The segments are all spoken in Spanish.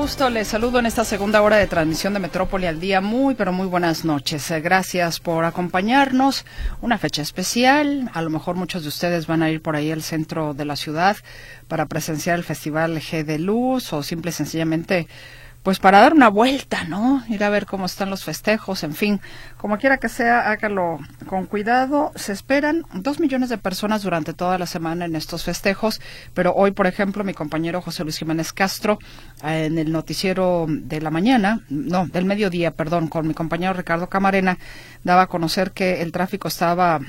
gusto. Les saludo en esta segunda hora de transmisión de Metrópoli al día. Muy, pero muy buenas noches. Eh, gracias por acompañarnos. Una fecha especial. A lo mejor muchos de ustedes van a ir por ahí al centro de la ciudad para presenciar el Festival G de Luz o simple y sencillamente pues para dar una vuelta, ¿no? Ir a ver cómo están los festejos, en fin, como quiera que sea, hágalo con cuidado. Se esperan dos millones de personas durante toda la semana en estos festejos, pero hoy, por ejemplo, mi compañero José Luis Jiménez Castro, eh, en el noticiero de la mañana, no, del mediodía, perdón, con mi compañero Ricardo Camarena, daba a conocer que el tráfico estaba,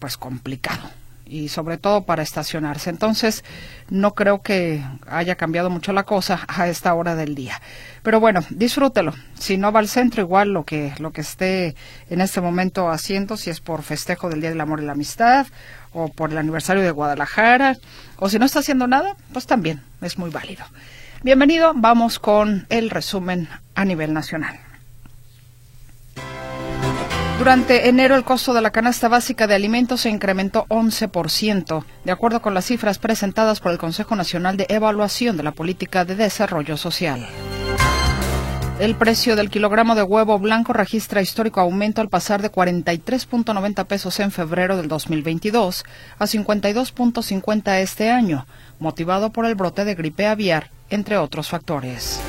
pues, complicado y sobre todo para estacionarse. Entonces, no creo que haya cambiado mucho la cosa a esta hora del día. Pero bueno, disfrútelo. Si no va al centro, igual lo que, lo que esté en este momento haciendo, si es por festejo del Día del Amor y la Amistad, o por el aniversario de Guadalajara, o si no está haciendo nada, pues también es muy válido. Bienvenido, vamos con el resumen a nivel nacional. Durante enero el costo de la canasta básica de alimentos se incrementó 11%, de acuerdo con las cifras presentadas por el Consejo Nacional de Evaluación de la Política de Desarrollo Social. El precio del kilogramo de huevo blanco registra histórico aumento al pasar de 43.90 pesos en febrero del 2022 a 52.50 este año, motivado por el brote de gripe aviar, entre otros factores.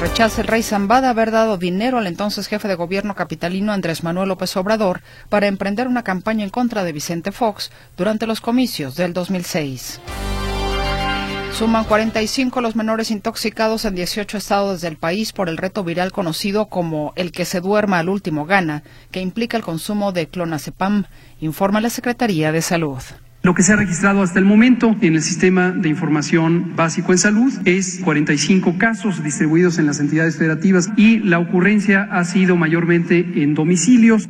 Rechaza el rey Zambada haber dado dinero al entonces jefe de gobierno capitalino Andrés Manuel López Obrador para emprender una campaña en contra de Vicente Fox durante los comicios del 2006. Suman 45 los menores intoxicados en 18 estados del país por el reto viral conocido como el que se duerma al último gana, que implica el consumo de clonazepam, informa la Secretaría de Salud. Lo que se ha registrado hasta el momento en el sistema de información básico en salud es 45 casos distribuidos en las entidades federativas y la ocurrencia ha sido mayormente en domicilios.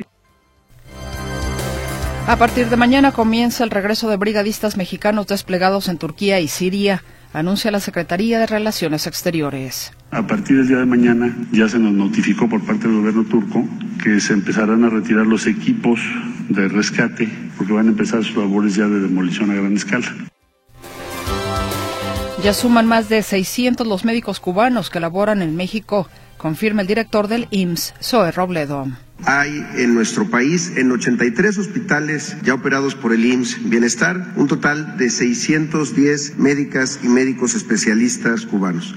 A partir de mañana comienza el regreso de brigadistas mexicanos desplegados en Turquía y Siria anuncia la Secretaría de Relaciones Exteriores. A partir del día de mañana ya se nos notificó por parte del gobierno turco que se empezarán a retirar los equipos de rescate porque van a empezar sus labores ya de demolición a gran escala. Ya suman más de 600 los médicos cubanos que laboran en México, confirma el director del IMSS, Zoe Robledo. Hay en nuestro país, en 83 hospitales ya operados por el IMSS Bienestar, un total de 610 médicas y médicos especialistas cubanos.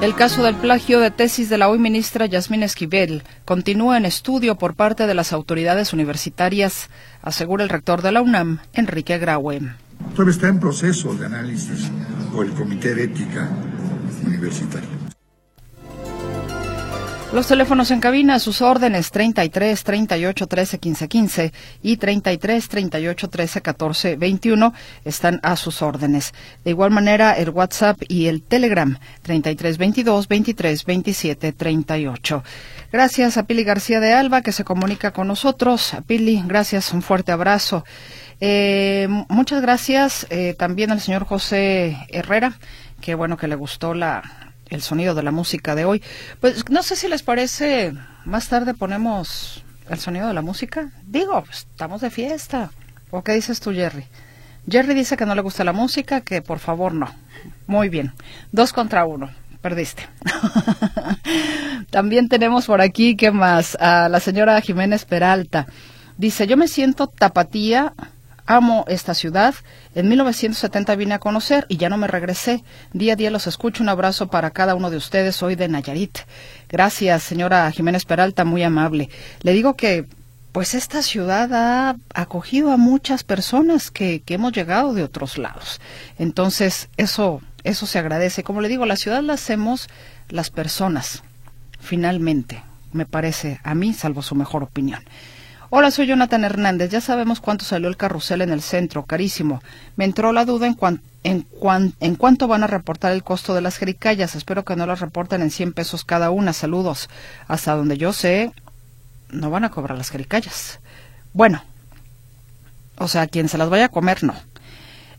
El caso del plagio de tesis de la hoy ministra Yasmín Esquivel continúa en estudio por parte de las autoridades universitarias, asegura el rector de la UNAM, Enrique Graue. Todavía está en proceso de análisis por el Comité de Ética Universitaria. Los teléfonos en cabina a sus órdenes 33 38 13 15 15 y 33 38 13 14 21 están a sus órdenes. De igual manera el WhatsApp y el Telegram 33 22 23 27 38. Gracias a Pili García de Alba que se comunica con nosotros. Pili, gracias, un fuerte abrazo. Eh, muchas gracias eh, también al señor José Herrera, que bueno que le gustó la, el sonido de la música de hoy. Pues no sé si les parece, más tarde ponemos el sonido de la música. Digo, pues, estamos de fiesta. ¿O qué dices tú, Jerry? Jerry dice que no le gusta la música, que por favor no. Muy bien. Dos contra uno. Perdiste. También tenemos por aquí, ¿qué más? A la señora Jiménez Peralta. Dice, yo me siento tapatía Amo esta ciudad. En 1970 vine a conocer y ya no me regresé. Día a día los escucho. Un abrazo para cada uno de ustedes. Soy de Nayarit. Gracias, señora Jiménez Peralta, muy amable. Le digo que pues esta ciudad ha acogido a muchas personas que, que, hemos llegado de otros lados. Entonces, eso, eso se agradece. Como le digo, la ciudad la hacemos las personas, finalmente, me parece a mí, salvo su mejor opinión. Hola, soy Jonathan Hernández. Ya sabemos cuánto salió el carrusel en el centro, carísimo. Me entró la duda en, en, en cuánto van a reportar el costo de las jericayas. Espero que no las reporten en 100 pesos cada una. Saludos. Hasta donde yo sé, no van a cobrar las jericayas. Bueno, o sea, quien se las vaya a comer, no.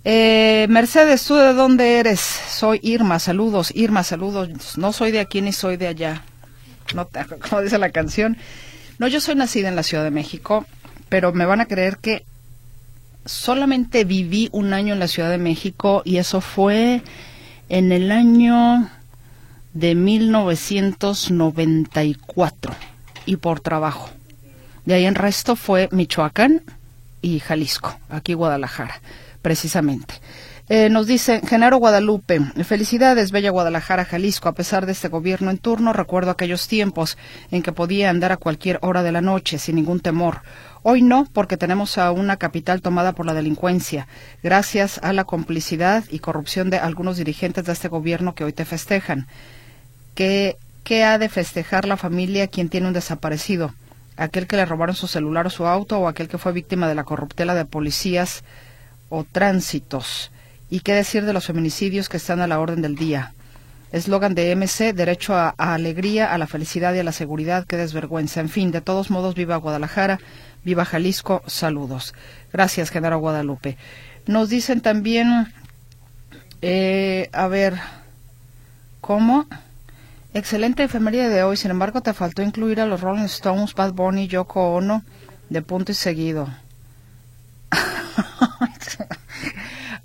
Eh, Mercedes, ¿tú de dónde eres? Soy Irma, saludos, Irma, saludos. No soy de aquí ni soy de allá. No, como dice la canción. No, yo soy nacida en la Ciudad de México, pero me van a creer que solamente viví un año en la Ciudad de México y eso fue en el año de 1994 y por trabajo. De ahí en resto fue Michoacán y Jalisco, aquí Guadalajara, precisamente. Eh, nos dice Genaro Guadalupe, felicidades, Bella Guadalajara, Jalisco. A pesar de este gobierno en turno, recuerdo aquellos tiempos en que podía andar a cualquier hora de la noche sin ningún temor. Hoy no, porque tenemos a una capital tomada por la delincuencia, gracias a la complicidad y corrupción de algunos dirigentes de este gobierno que hoy te festejan. ¿Qué, qué ha de festejar la familia quien tiene un desaparecido? ¿Aquel que le robaron su celular o su auto o aquel que fue víctima de la corruptela de policías o tránsitos? ¿Y qué decir de los feminicidios que están a la orden del día? Eslogan de MC, derecho a, alegría, a la felicidad y a la seguridad, qué desvergüenza. En fin, de todos modos, viva Guadalajara, viva Jalisco, saludos. Gracias, Genaro Guadalupe. Nos dicen también, eh, a ver, ¿cómo? Excelente efeméride de hoy, sin embargo, te faltó incluir a los Rolling Stones, Bad Bunny, Yoko Ono, de punto y seguido.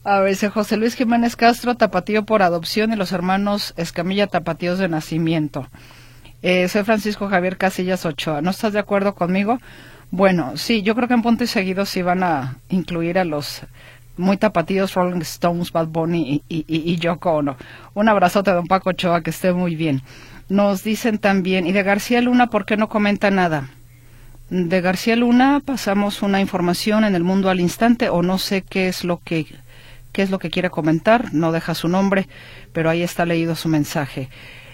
A ver, José Luis Jiménez Castro, tapatío por adopción y los hermanos Escamilla, tapatíos de nacimiento. Eh, soy Francisco Javier Casillas Ochoa. ¿No estás de acuerdo conmigo? Bueno, sí, yo creo que en punto y seguido sí van a incluir a los muy tapatíos Rolling Stones, Bad Bunny y, y, y Yoko. Un abrazote, don Paco Ochoa, que esté muy bien. Nos dicen también, y de García Luna, ¿por qué no comenta nada? De García Luna pasamos una información en el mundo al instante o no sé qué es lo que qué es lo que quiere comentar, no deja su nombre, pero ahí está leído su mensaje.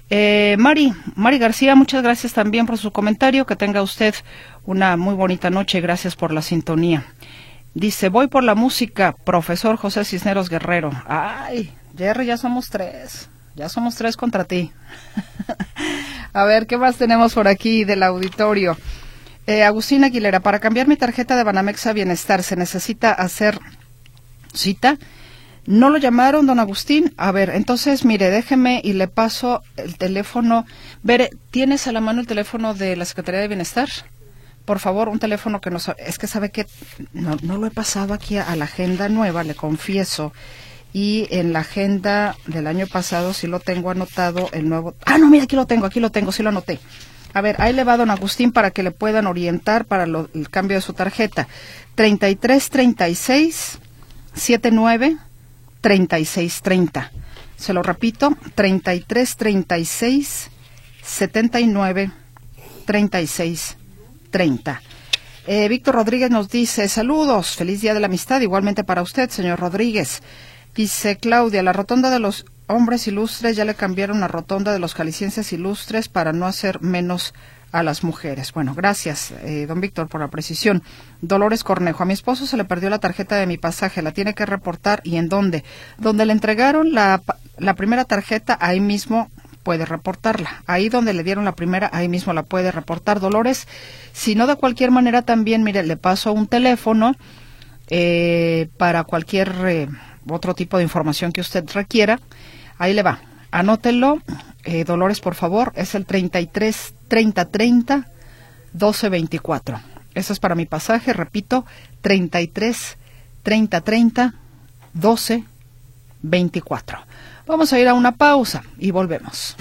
Eh, Mari, Mari García, muchas gracias también por su comentario, que tenga usted una muy bonita noche gracias por la sintonía. Dice, voy por la música, profesor José Cisneros Guerrero. Ay, Jerry, ya somos tres, ya somos tres contra ti. A ver, ¿qué más tenemos por aquí del auditorio? Eh, Agustín Aguilera, para cambiar mi tarjeta de Banamex Bienestar, ¿se necesita hacer cita? ¿No lo llamaron, don Agustín? A ver, entonces, mire, déjeme y le paso el teléfono. Ver, ¿tienes a la mano el teléfono de la Secretaría de Bienestar? Por favor, un teléfono que nos... Es que sabe que no, no lo he pasado aquí a, la agenda nueva, le confieso. Y en la agenda del año pasado sí lo tengo anotado el nuevo... Ah, no, mira, aquí lo tengo, aquí lo tengo, sí lo anoté. A ver, ahí le va don Agustín para que le puedan orientar para el cambio de su tarjeta. 3336 79 3630. Se lo repito, 3336 79 36 30. Víctor Rodríguez nos dice, saludos, feliz día de la amistad, igualmente para usted, señor Rodríguez. Dice Claudia, la rotonda de los hombres ilustres ya le cambiaron la rotonda de los jaliscienses ilustres para no hacer menos a las mujeres. Bueno, gracias, eh, don Víctor, por la precisión. Dolores Cornejo, a mi esposo se le perdió la tarjeta de mi pasaje, la tiene que reportar y en dónde. Donde le entregaron la, la primera tarjeta, ahí mismo puede reportarla. Ahí donde le dieron la primera, ahí mismo la puede reportar Dolores. Si no, de cualquier manera también, mire, le paso un teléfono eh, para cualquier eh, otro tipo de información que usted requiera. Ahí le va. Anótelo, eh, Dolores, por favor. Es el 33 30 30 12 24. Eso es para mi pasaje, repito, 33 30 30 12 24. Vamos a ir a una pausa y volvemos.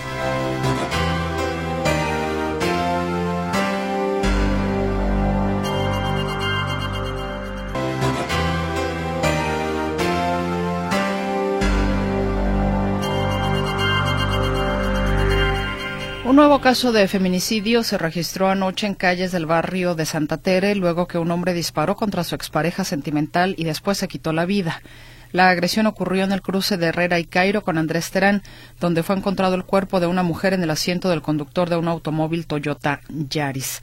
Un nuevo caso de feminicidio se registró anoche en calles del barrio de Santa Tere luego que un hombre disparó contra su expareja sentimental y después se quitó la vida. La agresión ocurrió en el cruce de Herrera y Cairo con Andrés Terán, donde fue encontrado el cuerpo de una mujer en el asiento del conductor de un automóvil Toyota Yaris.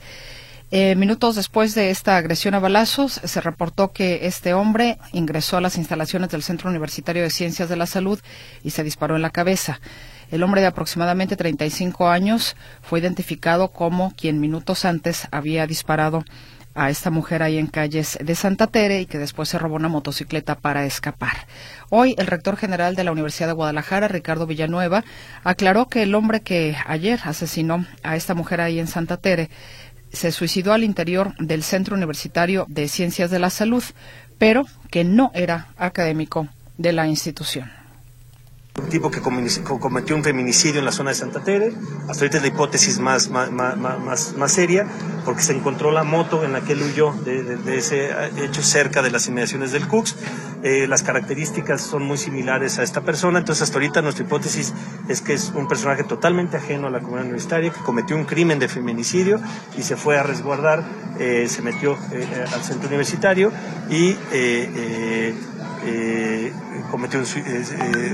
Eh, minutos después de esta agresión a balazos, se reportó que este hombre ingresó a las instalaciones del Centro Universitario de Ciencias de la Salud y se disparó en la cabeza. El hombre de aproximadamente 35 años fue identificado como quien minutos antes había disparado a esta mujer ahí en calles de Santa Tere y que después se robó una motocicleta para escapar. Hoy el rector general de la Universidad de Guadalajara, Ricardo Villanueva, aclaró que el hombre que ayer asesinó a esta mujer ahí en Santa Tere se suicidó al interior del Centro Universitario de Ciencias de la Salud, pero que no era académico de la institución. Un tipo que cometió un feminicidio en la zona de Santa Tere. Hasta ahorita es la hipótesis más, más, más, más, seria, porque se encontró la moto en la que él huyó de, ese hecho cerca de las inmediaciones del Cux. Eh, las características son muy similares a esta persona, entonces hasta ahorita nuestra hipótesis es que es un personaje totalmente ajeno a la comunidad universitaria, que cometió un crimen de feminicidio y se fue a resguardar, eh, se metió eh, al centro universitario y cometió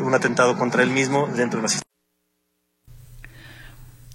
un, atentado contra él mismo dentro de la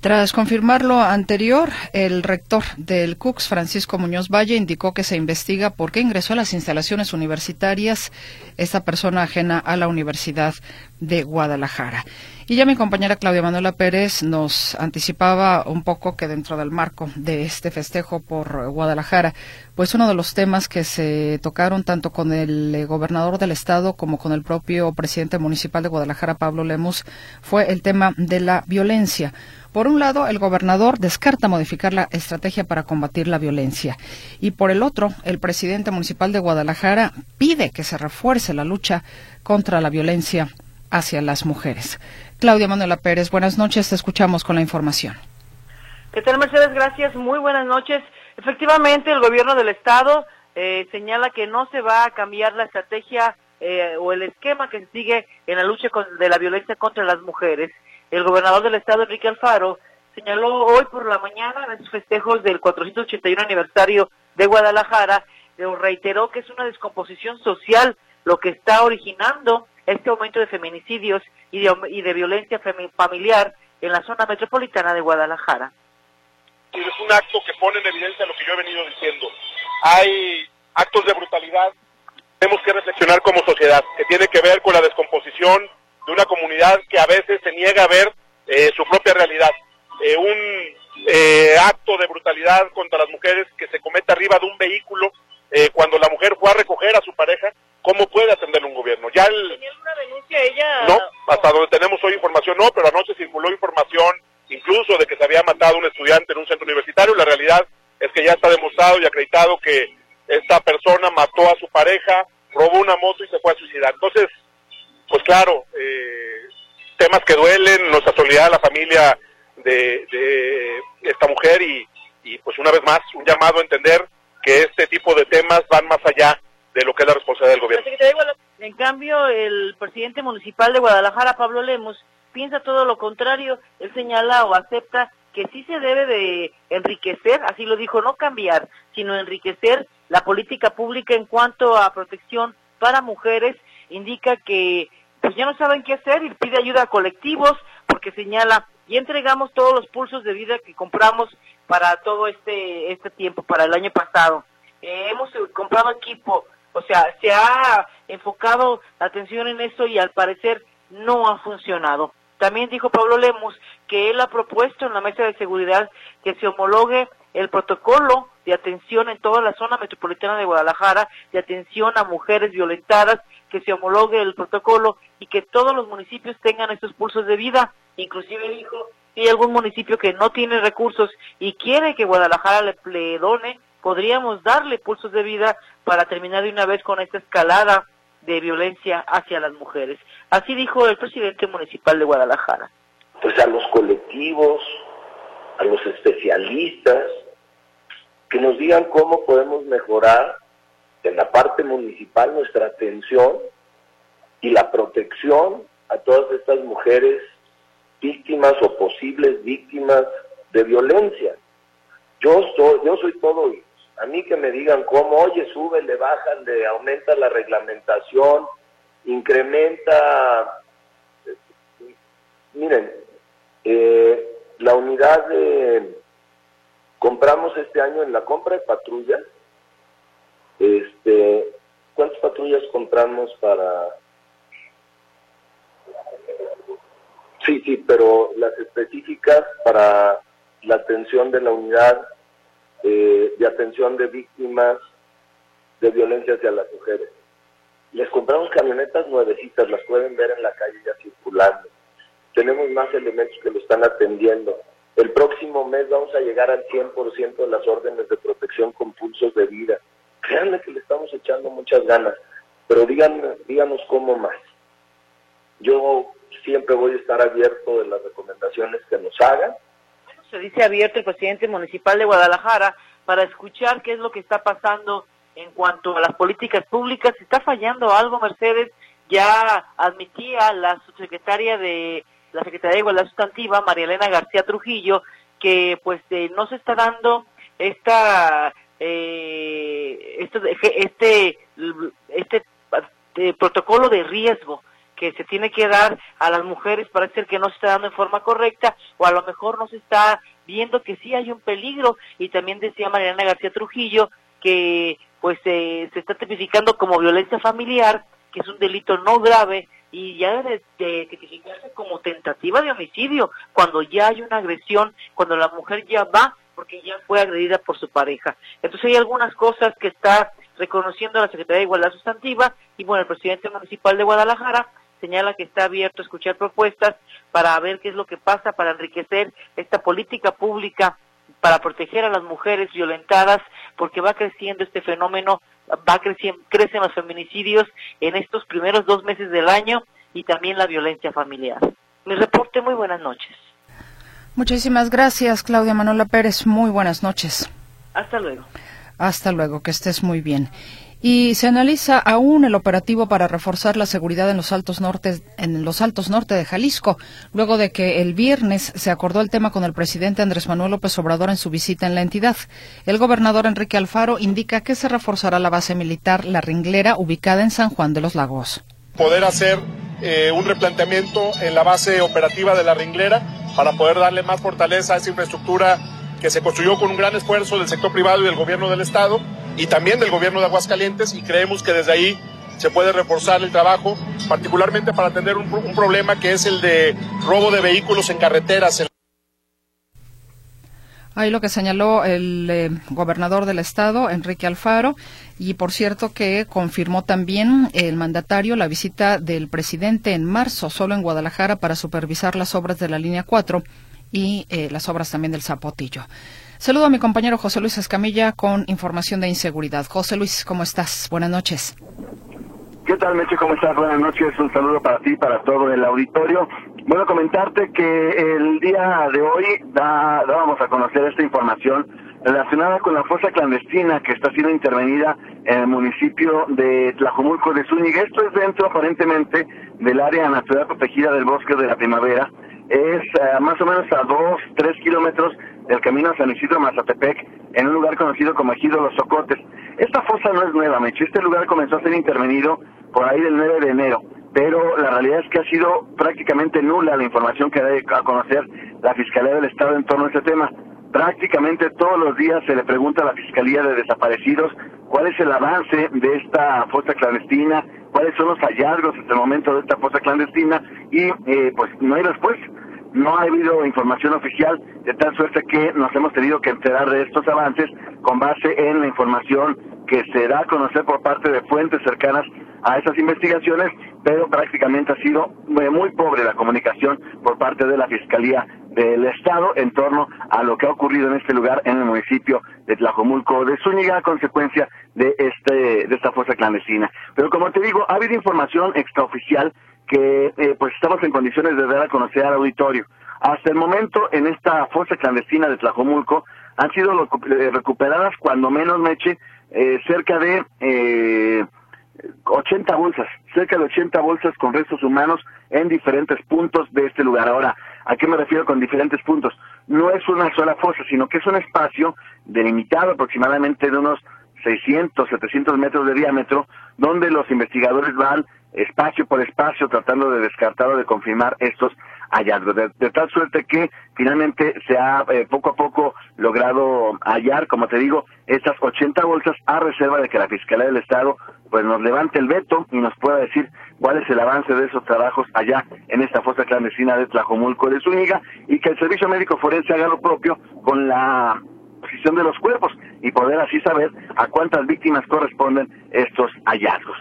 tras confirmar lo anterior, el rector del CUCS, Francisco Muñoz Valle, indicó que se investiga por qué ingresó a las instalaciones universitarias esta persona ajena a la Universidad de Guadalajara. Y ya mi compañera Claudia Manuela Pérez nos anticipaba un poco que dentro del marco de este festejo por Guadalajara, pues uno de los temas que se tocaron tanto con el eh, gobernador del estado como con el propio presidente municipal de Guadalajara, Pablo Lemus, fue el tema de la violencia. Por un lado, el gobernador descarta modificar la estrategia para combatir la violencia y por el otro, el presidente municipal de Guadalajara pide que se refuerce la lucha contra la violencia hacia las mujeres. Claudia Manuela Pérez, buenas noches, te escuchamos con la información. ¿Qué tal, Mercedes? Gracias, muy buenas noches. Efectivamente, el gobierno del Estado eh, señala que no se va a cambiar la estrategia eh, o el esquema que sigue en la lucha de la violencia contra las mujeres. El gobernador del estado, Enrique Alfaro, señaló hoy por la mañana en sus festejos del 481 aniversario de Guadalajara, reiteró que es una descomposición social lo que está originando este aumento de feminicidios y de, y de violencia familiar en la zona metropolitana de Guadalajara. Es un acto que pone en evidencia lo que yo he venido diciendo. Hay actos de brutalidad. Tenemos que reflexionar como sociedad, que tiene que ver con la descomposición de una comunidad que a veces se niega a ver eh, su propia realidad. Eh, un eh, acto de brutalidad contra las mujeres que se comete arriba de un vehículo cuando la mujer fue a recoger a su pareja, ¿cómo puede atenderlo un gobierno? Ya ¿Tenía alguna denuncia ella? No, hasta donde tenemos hoy información no, pero anoche circuló información incluso de que se había matado un estudiante en un centro universitario. La realidad es que ya está demostrado y acreditado que esta persona mató a su pareja, robó una moto y se fue a suicidar. Entonces, pues claro, eh, temas que duelen, nuestra solidaridad a la familia de, esta mujer y, pues una vez más un llamado a entender que este tipo de temas van más allá de lo que es la responsabilidad del gobierno. En cambio, el presidente municipal de Guadalajara, Pablo Lemos, piensa todo lo contrario. Él señala o acepta que sí se debe de enriquecer, así lo dijo, no cambiar, sino enriquecer la política pública en cuanto a protección para mujeres. Indica que pues ya no saben qué hacer y pide ayuda a colectivos porque señala, y entregamos todos los pulsos de vida que compramos para todo este, este tiempo, para el año pasado. Eh, hemos comprado equipo, o sea, se ha enfocado la atención en eso y al parecer no ha funcionado. También dijo Pablo Lemus que él ha propuesto en la mesa de seguridad que se homologue el protocolo de atención en toda la zona metropolitana de Guadalajara, de atención a mujeres violentadas, que se homologue el protocolo y que todos los municipios tengan estos pulsos de vida. Inclusive dijo, si hay algún municipio que no tiene recursos y quiere que Guadalajara le, le podríamos darle pulsos de vida para terminar de una vez con esta escalada de violencia hacia las mujeres. Así dijo el presidente municipal de Guadalajara. Pues a los colectivos, a los especialistas, que nos digan cómo podemos mejorar en la parte municipal nuestra atención y la protección a todas estas mujeres víctimas o posibles víctimas de violencia. Yo soy, yo soy todo a mí que me digan cómo, oye, sube, le bajan, le aumenta la reglamentación, incrementa, miren, eh, la unidad de, compramos este año en la compra de patrullas, este, ¿cuántas patrullas compramos para... Sí, sí, pero las específicas para la atención de la unidad eh, de atención de víctimas de violencia hacia las mujeres. Les compramos camionetas nuevecitas, las pueden ver en la calle ya circulando. Tenemos más elementos que lo están atendiendo. El próximo mes vamos a llegar al 100% de las órdenes de protección con pulsos de vida. Créanme que le estamos echando muchas ganas, pero díganos cómo más. Yo siempre voy a estar abierto de las recomendaciones que nos hagan. se dice abierto el presidente municipal de Guadalajara para escuchar qué es lo que está pasando en cuanto a las políticas públicas. Está fallando algo, Mercedes, ya admitía la subsecretaria de la Secretaría de Igualdad Sustantiva, María Elena García Trujillo, que pues eh, no se está dando esta eh, este, este, este eh, protocolo de riesgo que se tiene que dar a las mujeres parece que no se está dando en forma correcta o a lo mejor no se está viendo que sí hay un peligro. Y también decía Mariana García Trujillo que pues se está tipificando como violencia familiar que es un delito no grave y ya debe de tipificarse como tentativa de homicidio cuando ya hay una agresión, cuando la mujer ya va porque ya fue agredida por su pareja. Entonces hay algunas cosas que está reconociendo la Secretaría de Igualdad Sustantiva y bueno, el presidente municipal de Guadalajara señala que está abierto a escuchar propuestas para ver qué es lo que pasa, para enriquecer esta política pública para proteger a las mujeres violentadas, porque va creciendo este fenómeno, va creciendo, crecen los feminicidios en estos primeros dos meses del año y también la violencia familiar. Mi reporte, muy buenas noches. Muchísimas gracias, Claudia Manuela Pérez. Muy buenas noches. Hasta luego. Hasta luego, que estés muy bien. Y se analiza aún el operativo para reforzar la seguridad en los altos norte, en los altos norte de Jalisco, luego de que el viernes se acordó el tema con el presidente Andrés Manuel López Obrador en su visita en la entidad. El gobernador Enrique Alfaro indica que se reforzará la base militar La Ringlera, ubicada en San Juan de los Lagos. Poder hacer eh, un replanteamiento en la base operativa de La Ringlera para poder darle más fortaleza a esa infraestructura que se construyó con un gran esfuerzo del sector privado y del gobierno del Estado y también del gobierno de Aguascalientes y creemos que desde ahí se puede reforzar el trabajo, particularmente para atender un, problema que es el de robo de vehículos en carreteras. Ahí lo que señaló el eh, gobernador del estado, Enrique Alfaro, y por cierto que confirmó también el mandatario la visita del presidente en marzo solo en Guadalajara para supervisar las obras de la línea 4 y eh, las obras también del Zapotillo. Saludo a mi compañero José Luis Escamilla con información de inseguridad. José Luis, ¿cómo estás? Buenas noches. ¿Qué tal, Meche? ¿Cómo estás? Buenas noches. Un saludo para ti, para todo el auditorio. Bueno, comentarte que el día de hoy da, dábamos a conocer esta información relacionada con la fosa clandestina que está siendo intervenida en el municipio de Tlajomulco de Zúñiga. Esto es dentro, aparentemente, del área natural protegida del bosque de la primavera es eh, más o menos a dos, tres kilómetros del camino a San Isidro Mazatepec, en un lugar conocido como Ejido Los Socotes. Esta fosa no es nueva, Meche. Este lugar comenzó a ser intervenido por ahí del 9 de enero, pero la realidad es que ha sido prácticamente nula la información que da a conocer la Fiscalía del Estado en torno a este tema. Prácticamente todos los días se le pregunta a la Fiscalía de Desaparecidos cuál es el avance de esta fosa clandestina, cuáles son los hallazgos hasta el momento de esta fosa clandestina y eh, pues no hay respuesta. No ha habido información oficial, de tal suerte que nos hemos tenido que enterar de estos avances con base en la información que se da a conocer por parte de fuentes cercanas a esas investigaciones, pero prácticamente ha sido muy pobre la comunicación por parte de la Fiscalía del Estado en torno a lo que ha ocurrido en este lugar en el municipio de Tlajomulco de Zúñiga a consecuencia de este de esta fuerza clandestina. Pero como te digo, ha habido información extraoficial que eh, pues estamos en condiciones de dar a conocer al auditorio. Hasta el momento, en esta fosa clandestina de Tlajomulco, han sido eh, recuperadas, cuando menos, Meche, eh, cerca de eh, 80 bolsas, cerca de 80 bolsas con restos humanos en diferentes puntos de este lugar. Ahora, ¿a qué me refiero con diferentes puntos? No es una sola fosa, sino que es un espacio delimitado aproximadamente de unos 600, 700 metros de diámetro, donde los investigadores van espacio por espacio tratando de descartar o de confirmar estos hallazgos. De, tal suerte que finalmente se ha eh, poco a poco logrado hallar, como te digo, estas 80 bolsas a reserva de que la Fiscalía del Estado pues nos levante el veto y nos pueda decir cuál es el avance de esos trabajos allá en esta fosa clandestina de Tlajomulco de Zúñiga y que el Servicio Médico Forense haga lo propio con la posición de los cuerpos y poder así saber a cuántas víctimas corresponden estos hallazgos.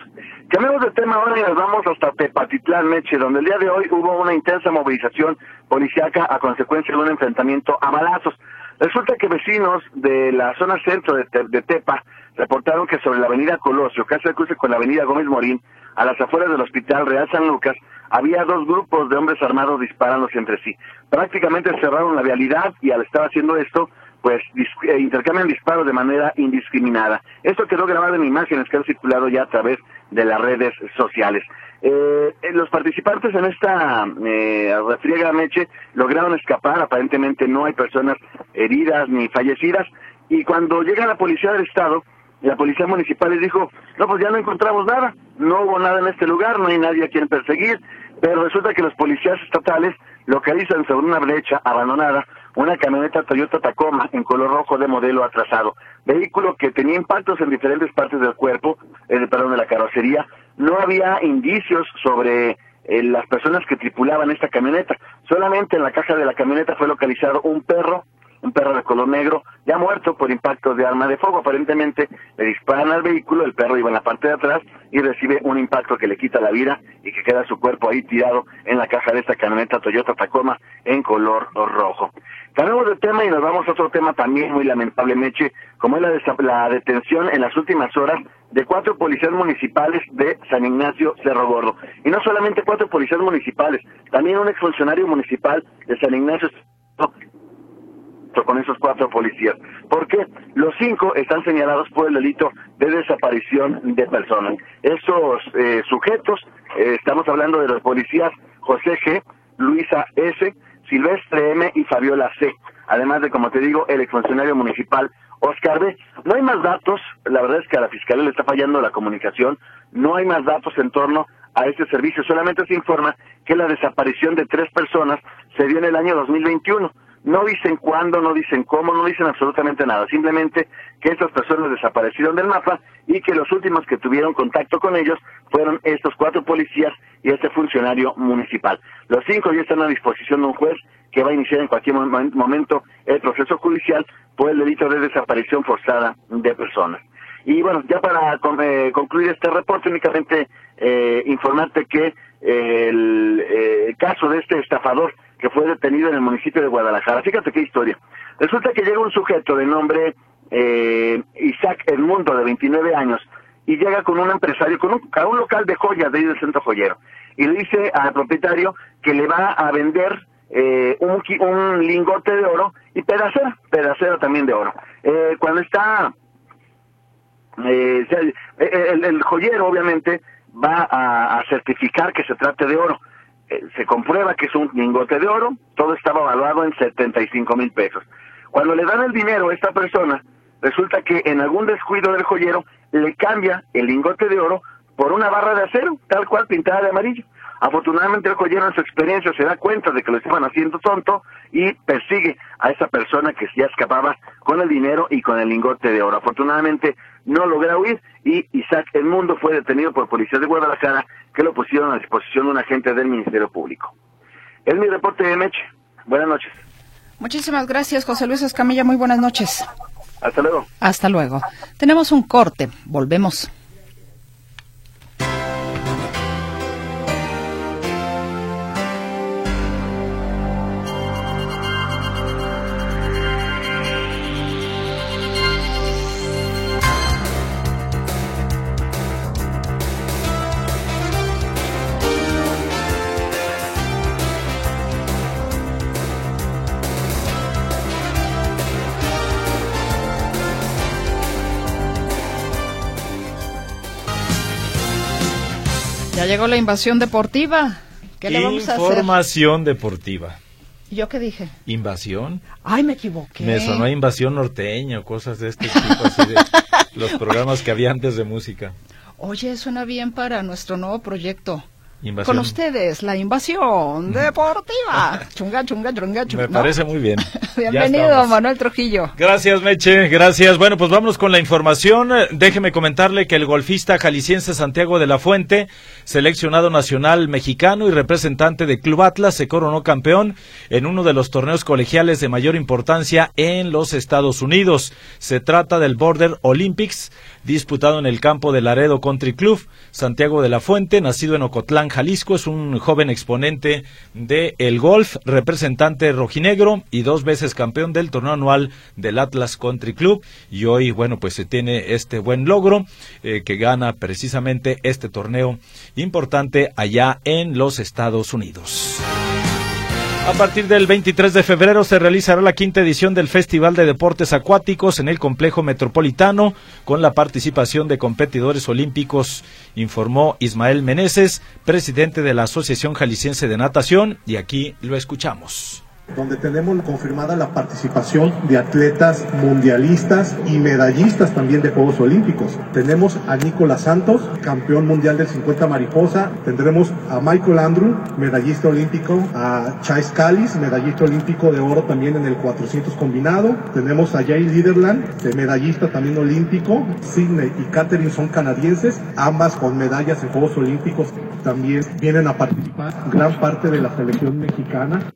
Cambiamos de tema ahora y nos vamos hasta Tepatitlán, Meche, donde el día de hoy hubo una intensa movilización policiaca a consecuencia de un enfrentamiento a balazos. Resulta que vecinos de la zona centro de, de Tepa reportaron que sobre la avenida Colosio, casi al cruce con la avenida Gómez Morín, a las afueras del Hospital Real San Lucas, había dos grupos de hombres armados disparándose entre sí. Prácticamente cerraron la vialidad y al estar haciendo esto, pues eh, intercambian disparos de manera indiscriminada. Esto quedó grabado en imágenes que han circulado ya a través de las redes sociales. Eh, eh, los participantes en esta eh, refriega Meche lograron escapar, aparentemente no hay personas heridas ni fallecidas, y cuando llega la policía del estado, la policía municipal les dijo, no, pues ya no encontramos nada, no hubo nada en este lugar, no hay nadie a quien perseguir, pero resulta que los policías estatales localizan sobre una brecha abandonada una camioneta Toyota Tacoma en color rojo de modelo atrasado, vehículo que tenía impactos en diferentes partes del cuerpo, eh, perdón, de la carrocería. No había indicios sobre eh, las personas que tripulaban esta camioneta. Solamente en la caja de la camioneta fue localizado un perro un perro de color negro, ya muerto por impacto de arma de fuego. Aparentemente le disparan al vehículo, el perro iba en la parte de atrás y recibe un impacto que le quita la vida y que queda su cuerpo ahí tirado en la caja de esta camioneta Toyota Tacoma en color rojo. Cambiamos de tema y nos vamos a otro tema también muy lamentable, Meche, como es la, la detención en las últimas horas de cuatro policías municipales de San Ignacio Cerro Gordo. Y no solamente cuatro policías municipales, también un exfuncionario municipal de San Ignacio con esos cuatro policías. porque Los cinco están señalados por el delito de desaparición de personas. Esos eh, sujetos, eh, estamos hablando de los policías José G., Luisa S., Silvestre M. y Fabiola C., además de, como te digo, el exfuncionario municipal Oscar B. No hay más datos, la verdad es que a la Fiscalía le está fallando la comunicación, no hay más datos en torno a este servicio, solamente se informa que la desaparición de tres personas se dio en el año 2021 no dicen cuándo, no dicen cómo, no dicen absolutamente nada. Simplemente que estas personas desaparecieron del mapa y que los últimos que tuvieron contacto con ellos fueron estos cuatro policías y este funcionario municipal. Los cinco ya están a disposición de un juez que va a iniciar en cualquier momento el proceso judicial por el delito de desaparición forzada de personas. Y bueno, ya para eh, concluir este reporte, únicamente eh, informarte que el eh, caso de este estafador que fue detenido en el municipio de Guadalajara. Fíjate qué historia. Resulta que llega un sujeto de nombre eh, Isaac Edmundo, de 29 años, y llega con un empresario, con un, a un local de joyas de ahí del centro joyero, y le dice al propietario que le va a vender eh, un, un, lingote de oro y pedacera, pedacera también de oro. Eh, cuando está, eh, el, el, joyero obviamente va a certificar que se trate de oro eh, se comprueba que es un lingote de oro, todo estaba evaluado en 75 mil pesos. Cuando le dan el dinero a esta persona, resulta que en algún descuido del joyero le cambia el lingote de oro por una barra de acero, tal cual pintada de amarillo. Afortunadamente el joyero en su experiencia se da cuenta de que lo estaban haciendo tonto y persigue a esa persona que ya escapaba con el dinero y con el lingote de oro. Afortunadamente no logra huir y Isaac El Mundo fue detenido por policías de Guadalajara que lo pusieron a disposición de un agente del Ministerio Público. Es mi reporte de Meche. Buenas noches. Muchísimas gracias, José Luis Escamilla. Muy buenas noches. Hasta luego. Hasta luego. Tenemos un corte. Volvemos. Llegó la invasión deportiva. ¿Qué le vamos a hacer? Información deportiva. ¿Yo qué dije? ¿Invasión? Ay, me equivoqué. Me sonó invasión norteña o cosas de este tipo, así de los programas que había antes de música. Oye, suena bien para nuestro nuevo proyecto. Con ustedes, la invasión deportiva. chunga, chunga, chunga, chunga. Me parece muy bien. Bienvenido, Manuel Trujillo. Gracias, Meche. Gracias. Bueno, pues vamos con la información. Déjeme comentarle que el golfista jalisciense Santiago de la Fuente, seleccionado nacional mexicano y representante de Club Atlas, se coronó campeón en uno de los torneos colegiales de mayor importancia en los Estados Unidos. Se trata del Border Olympics, disputado en el campo de Laredo Country Club. Santiago de la Fuente, nacido en Ocotlán, Jalisco, es un joven exponente del el golf, representante rojinegro y dos veces veces campeón del torneo anual del Atlas Country Club y hoy, bueno, pues se tiene este buen logro eh, que gana precisamente este torneo importante allá en los Estados Unidos. A partir del 23 de febrero se realizará la quinta edición del Festival de Deportes Acuáticos en el Complejo Metropolitano con la participación de competidores olímpicos, informó Ismael Meneses, presidente de la Asociación Jalisciense de Natación, y aquí lo escuchamos donde tenemos confirmada la participación de atletas mundialistas y medallistas también de Juegos Olímpicos. Tenemos a Nicolás Santos, campeón mundial del 50 mariposa, tendremos a Michael Andrew, medallista olímpico, a Chase Callis, medallista olímpico de oro también en el 400 combinado, tenemos a Jay Liderland, medallista también olímpico, Sidney y Catherine son canadienses, ambas con medallas en Juegos Olímpicos. También vienen a participar gran parte de la selección mexicana.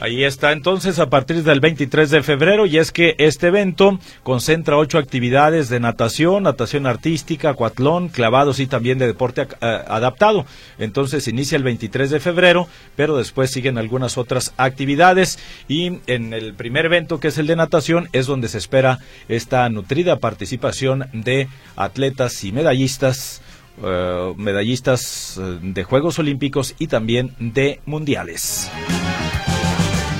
Ahí está entonces a partir del 23 de febrero y es que este evento concentra ocho actividades de natación, natación artística, cuatlón, clavados y también de deporte eh, adaptado. Entonces inicia el 23 de febrero, pero después siguen algunas otras actividades y en el primer evento que es el de natación es donde se espera esta nutrida participación de atletas y medallistas. Eh, medallistas eh, de Juegos Olímpicos y también de Mundiales.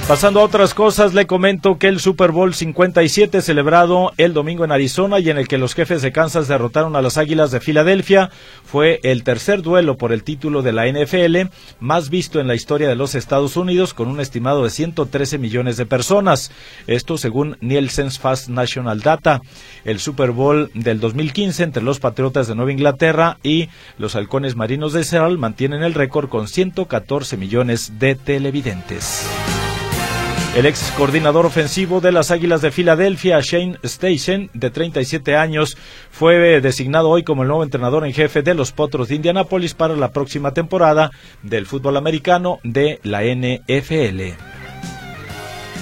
Pasando a otras cosas, le comento que el Super Bowl 57 celebrado el domingo en Arizona y en el que los jefes de Kansas derrotaron a las Águilas de Filadelfia fue el tercer duelo por el título de la NFL más visto en la historia de los Estados Unidos con un estimado de 113 millones de personas. Esto según Nielsen's Fast National Data. El Super Bowl del 2015 entre los Patriotas de Nueva Inglaterra y los Halcones Marinos de Seattle mantienen el récord con 114 millones de televidentes. El ex coordinador ofensivo de las Águilas de Filadelfia, Shane Station, de 37 años, fue designado hoy como el nuevo entrenador en jefe de los Potros de Indianápolis para la próxima temporada del fútbol americano de la NFL.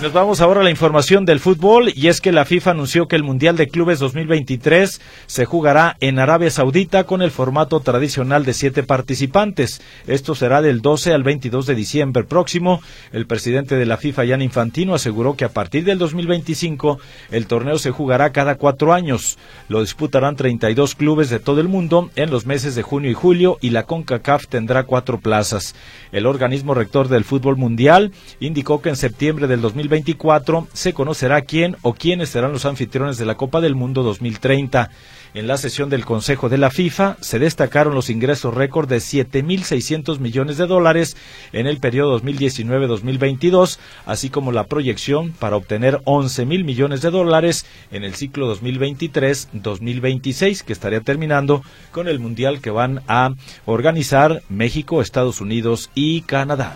Nos vamos ahora a la información del fútbol y es que la FIFA anunció que el Mundial de Clubes 2023 se jugará en Arabia Saudita con el formato tradicional de siete participantes. Esto será del 12 al 22 de diciembre próximo. El presidente de la FIFA, Jan Infantino, aseguró que a partir del 2025 el torneo se jugará cada cuatro años. Lo disputarán 32 clubes de todo el mundo en los meses de junio y julio y la CONCACAF tendrá cuatro plazas. El organismo rector del fútbol mundial indicó que en septiembre del 2025 2024 se conocerá quién o quiénes serán los anfitriones de la Copa del Mundo 2030. En la sesión del Consejo de la FIFA se destacaron los ingresos récord de 7.600 millones de dólares en el periodo 2019-2022, así como la proyección para obtener 11.000 millones de dólares en el ciclo 2023-2026, que estaría terminando con el Mundial que van a organizar México, Estados Unidos y Canadá.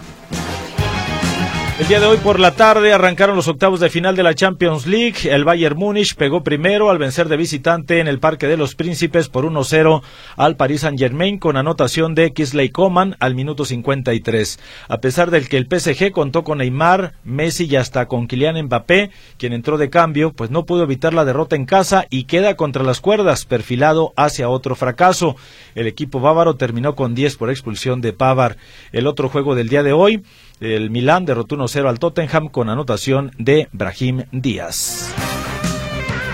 El día de hoy por la tarde arrancaron los octavos de final de la Champions League. El Bayern Múnich pegó primero al vencer de visitante en el Parque de los Príncipes por 1-0 al Paris Saint-Germain con anotación de Kisley Coman al minuto 53. A pesar del que el PSG contó con Neymar, Messi y hasta con Kylian Mbappé, quien entró de cambio, pues no pudo evitar la derrota en casa y queda contra las cuerdas, perfilado hacia otro fracaso. El equipo bávaro terminó con 10 por expulsión de Pavar. El otro juego del día de hoy el Milán derrotó 1-0 al Tottenham con anotación de Brahim Díaz.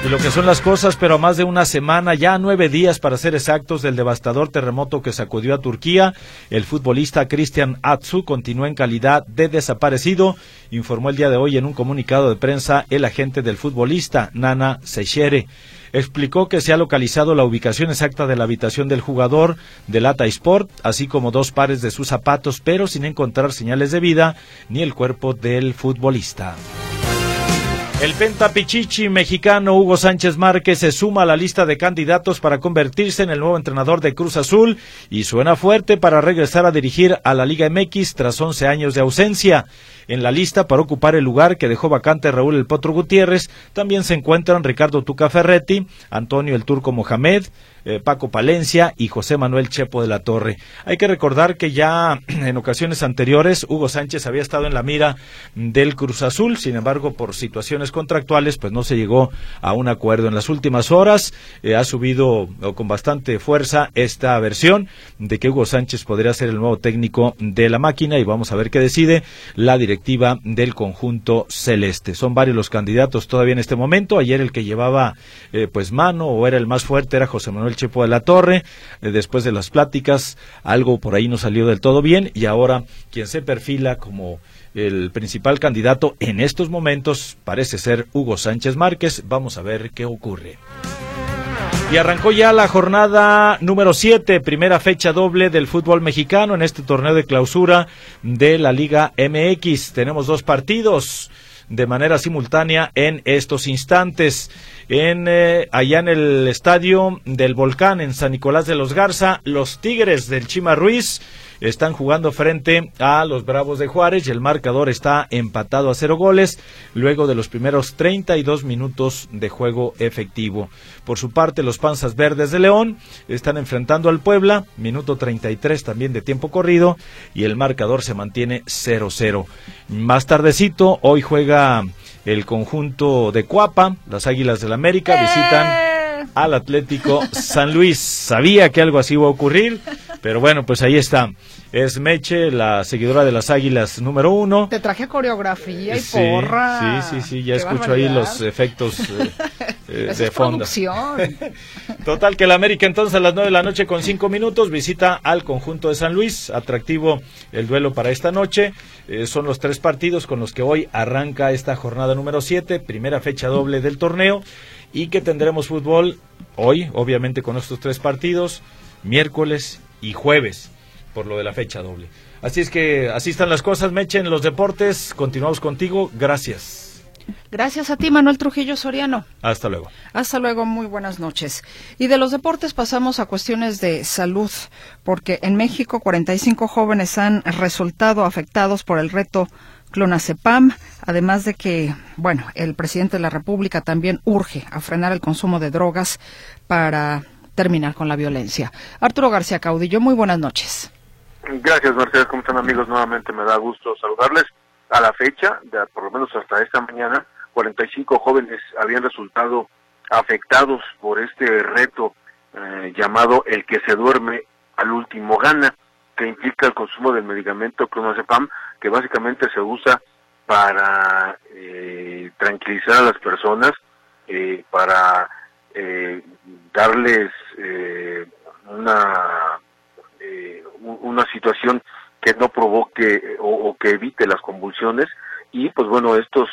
Y lo que son las cosas, pero a más de una semana, ya nueve días para ser exactos, del devastador terremoto que sacudió a Turquía, el futbolista Cristian Atsu continúa en calidad de desaparecido, informó el día de hoy en un comunicado de prensa el agente del futbolista, Nana Seychere explicó que se ha localizado la ubicación exacta de la habitación del jugador del Ata Sport, así como dos pares de sus zapatos, pero sin encontrar señales de vida ni el cuerpo del futbolista. El pentapichichi mexicano Hugo Sánchez Márquez se suma a la lista de candidatos para convertirse en el nuevo entrenador de Cruz Azul y suena fuerte para regresar a dirigir a la Liga MX tras 11 años de ausencia. En la lista para ocupar el lugar que dejó vacante Raúl El Potro Gutiérrez también se encuentran Ricardo Tuca Ferretti, Antonio El Turco Mohamed, eh, Paco Palencia y José Manuel Chepo de la Torre. Hay que recordar que ya en ocasiones anteriores Hugo Sánchez había estado en la mira del Cruz Azul, sin embargo por situaciones contractuales pues no se llegó a un acuerdo. En las últimas horas eh, ha subido con bastante fuerza esta versión de que Hugo Sánchez podría ser el nuevo técnico de la máquina y vamos a ver qué decide la directiva del conjunto celeste. Son varios los candidatos todavía en este momento. Ayer el que llevaba eh, pues mano o era el más fuerte era José Manuel Chepo de la Torre. Eh, después de las pláticas, algo por ahí no salió del todo bien y ahora quien se perfila como el principal candidato en estos momentos parece ser Hugo Sánchez Márquez. Vamos a ver qué ocurre. Y arrancó ya la jornada número 7, primera fecha doble del fútbol mexicano en este torneo de clausura de la Liga MX. Tenemos dos partidos de manera simultánea en estos instantes. En, eh, allá en el estadio del Volcán, en San Nicolás de los Garza, los Tigres del Chima Ruiz están jugando frente a los Bravos de Juárez y el marcador está empatado a cero goles luego de los primeros 32 minutos de juego efectivo. Por su parte, los Panzas Verdes de León están enfrentando al Puebla, minuto 33 también de tiempo corrido y el marcador se mantiene 0-0. Más tardecito, hoy juega el conjunto de Cuapa, las Águilas del América visitan. Al Atlético San Luis. Sabía que algo así iba a ocurrir, pero bueno, pues ahí está. Es Meche, la seguidora de las Águilas número uno. Te traje coreografía y porra. Sí, sí, sí, ya escucho ahí los efectos eh, eh, de fondo. Total que el América entonces a las nueve de la noche con cinco minutos visita al conjunto de San Luis. Atractivo el duelo para esta noche. Eh, son los tres partidos con los que hoy arranca esta jornada número siete, primera fecha doble del torneo. Y que tendremos fútbol hoy, obviamente con estos tres partidos, miércoles y jueves por lo de la fecha doble. Así es que así están las cosas, Meche, en los deportes. Continuamos contigo. Gracias. Gracias a ti, Manuel Trujillo Soriano. Hasta luego. Hasta luego, muy buenas noches. Y de los deportes pasamos a cuestiones de salud, porque en México 45 jóvenes han resultado afectados por el reto clonazepam, además de que, bueno, el presidente de la República también urge a frenar el consumo de drogas para terminar con la violencia. Arturo García Caudillo, muy buenas noches. Gracias, Mercedes. ¿Cómo están, amigos? Nuevamente me da gusto saludarles. A la fecha, de, por lo menos hasta esta mañana, 45 jóvenes habían resultado afectados por este reto eh, llamado el que se duerme al último gana, que implica el consumo del medicamento clonazepam, que básicamente se usa para eh, tranquilizar a las personas, eh, para darles una una situación que no provoque o, que evite las convulsiones. Y pues bueno estos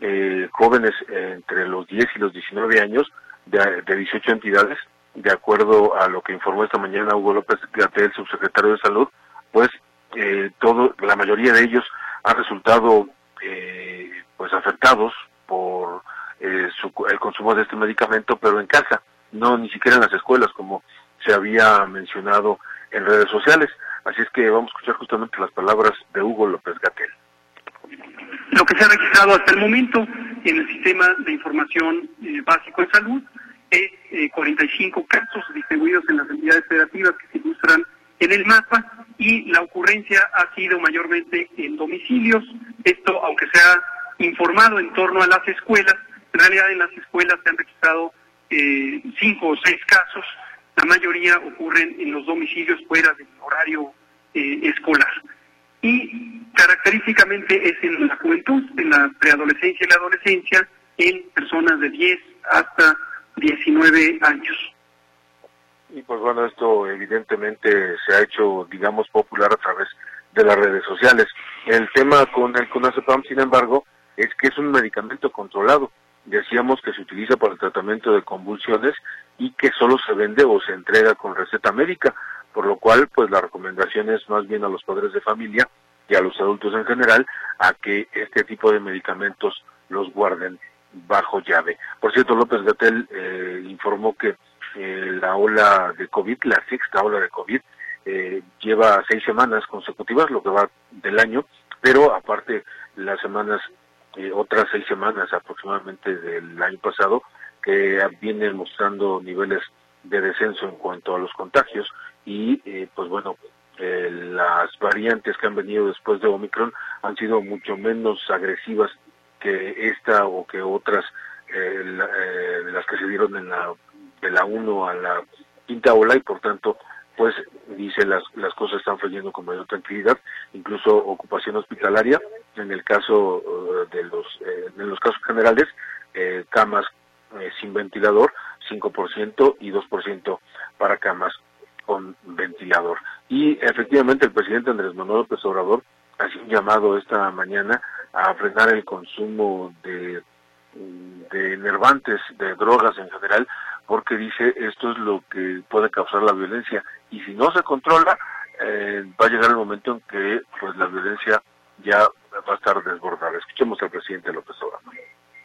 eh, jóvenes entre los 10 y los 19 años de, de 18 entidades de acuerdo a lo que informó esta mañana Hugo López Gatel, subsecretario de Salud, pues eh, todo, la mayoría de ellos han resultado eh, pues afectados por eh, el consumo de este medicamento, pero en casa, no ni siquiera en las escuelas, como se había mencionado en redes sociales. Así es que vamos a escuchar justamente las palabras de Hugo López Gatel. Lo que se ha registrado hasta el momento en el sistema de información eh, básico de salud es 45 eh, casos distribuidos en las entidades federativas que se ilustran en el mapa y la ocurrencia ha sido mayormente en domicilios. Esto, aunque se ha informado en torno a las escuelas, en realidad en las escuelas se han registrado eh, cinco o seis casos la mayoría ocurren en los domicilios fuera del horario eh, escolar. Y característicamente es en la juventud, en la preadolescencia y la adolescencia, en personas de 10 hasta 19 años. Pues bueno, esto evidentemente se ha hecho, digamos, popular a través de las redes sociales. El tema con el CONACEPAM, sin embargo, es que es un medicamento controlado decíamos que se utiliza para el tratamiento de convulsiones y que solo se vende o se entrega con receta médica, por lo cual pues la recomendación es más bien a los padres de familia y a los adultos en general a que este tipo de medicamentos los guarden bajo llave. Por cierto, López Gatel eh, informó que eh, la ola de COVID, la sexta ola de COVID, eh, lleva seis semanas consecutivas, lo que va del año, pero aparte las semanas eh, otras seis semanas aproximadamente del año pasado, que vienen mostrando niveles de descenso en cuanto a los contagios y eh, pues bueno, eh, las variantes que han venido después de Omicron han sido mucho menos agresivas que esta o que otras, las que se dieron en la, de la 1 a la quinta ola y por tanto pues dice las, las cosas están fluyendo con mayor tranquilidad, incluso ocupación hospitalaria, en el caso eh, de los, eh, en los casos generales, eh, camas sin ventilador, 5% y 2% para camas con ventilador. Y efectivamente el presidente Andrés Manuel López Obrador ha un llamado esta mañana a frenar el consumo de, de enervantes, de drogas en general, porque dice esto es lo que puede causar la violencia y si no se controla eh, va a llegar el momento en que pues la violencia ya va a estar desbordada. Escuchemos al presidente López Obrador.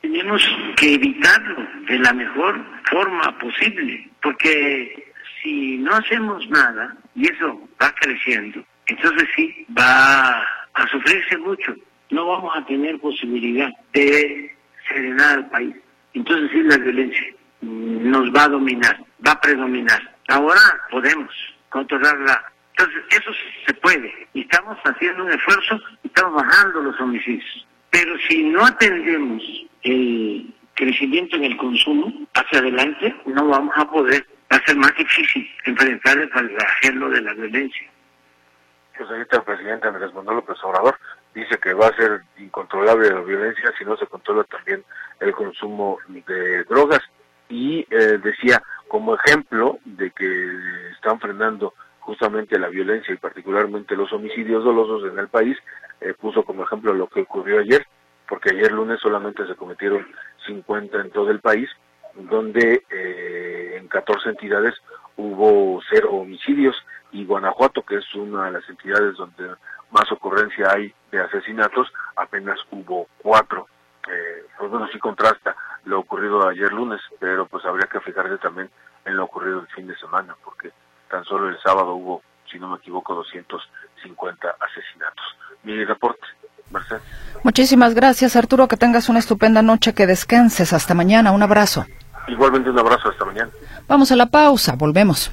Tenemos que evitarlo de la mejor forma posible, porque si no hacemos nada y eso va creciendo, entonces sí va a sufrirse mucho. No vamos a tener posibilidad de serenar al país. Entonces sí la violencia nos va a dominar, va a predominar. Ahora podemos controlarla. Entonces, eso se puede. Y estamos haciendo un esfuerzo, estamos bajando los homicidios. Pero si no atendemos el crecimiento en el consumo hacia adelante, no vamos a poder. Va a ser más difícil enfrentar el flagelo de la violencia. Pues está el presidente Andrés Manuel López Obrador. Dice que va a ser incontrolable la violencia si no se controla también el consumo de drogas y eh, decía como ejemplo de que están frenando justamente la violencia y particularmente los homicidios dolosos en el país, eh, puso como ejemplo lo que ocurrió ayer, porque ayer lunes solamente se cometieron 50 en todo el país, donde eh, en 14 entidades hubo cero homicidios y Guanajuato, que es una de las entidades donde más ocurrencia hay de asesinatos, apenas hubo cuatro. Eh, pues bueno, sí contrasta lo ocurrido ayer lunes, pero pues habría que fijarse también en lo ocurrido el fin de semana, porque tan solo el sábado hubo, si no me equivoco, 250 asesinatos. Mi reporte, Marcel. Muchísimas gracias, Arturo. Que tengas una estupenda noche, que descanses. Hasta mañana. Un abrazo. Igualmente un abrazo. Hasta mañana. Vamos a la pausa. Volvemos.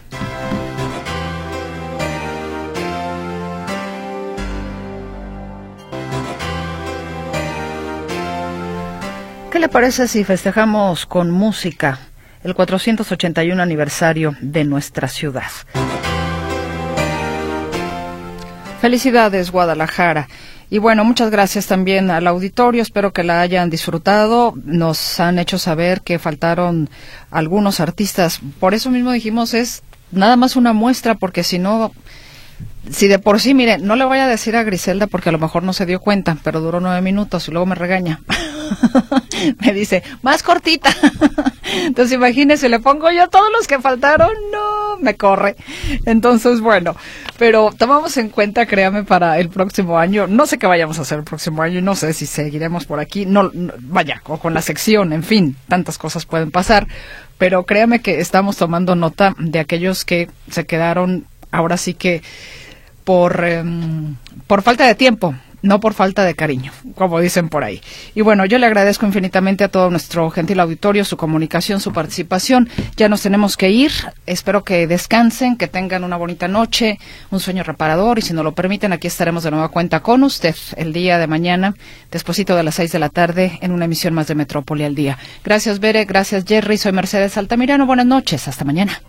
¿Qué le parece si festejamos con música el 481 aniversario de nuestra ciudad? Felicidades, Guadalajara. Y bueno, muchas gracias también al auditorio. Espero que la hayan disfrutado. Nos han hecho saber que faltaron algunos artistas. Por eso mismo dijimos es nada más una muestra, porque si no, si de por sí, mire, no le voy a decir a Griselda porque a lo mejor no se dio cuenta, pero duró nueve minutos y luego me regaña. me dice, más cortita. Entonces imagínese, le pongo yo todos los que faltaron, no, me corre. Entonces, bueno, pero tomamos en cuenta, créame, para el próximo año. No sé qué vayamos a hacer el próximo año, no sé si seguiremos por aquí, no, vaya, o con la sección, en fin, tantas cosas pueden pasar. Pero créame que estamos tomando nota de aquellos que se quedaron, ahora sí que por, em, por falta de tiempo, no por falta de cariño, como dicen por ahí. Y bueno, yo le agradezco infinitamente a todo nuestro gentil auditorio su comunicación, su participación. Ya nos tenemos que ir. Espero que descansen, que tengan una bonita noche, un sueño reparador y si nos lo permiten, aquí estaremos de nueva cuenta con usted el día de mañana, despuesito de las seis de la tarde, en una emisión más de Metrópoli al día. Gracias, Bere. Gracias, Jerry. Soy Mercedes Altamirano. Buenas noches. Hasta mañana.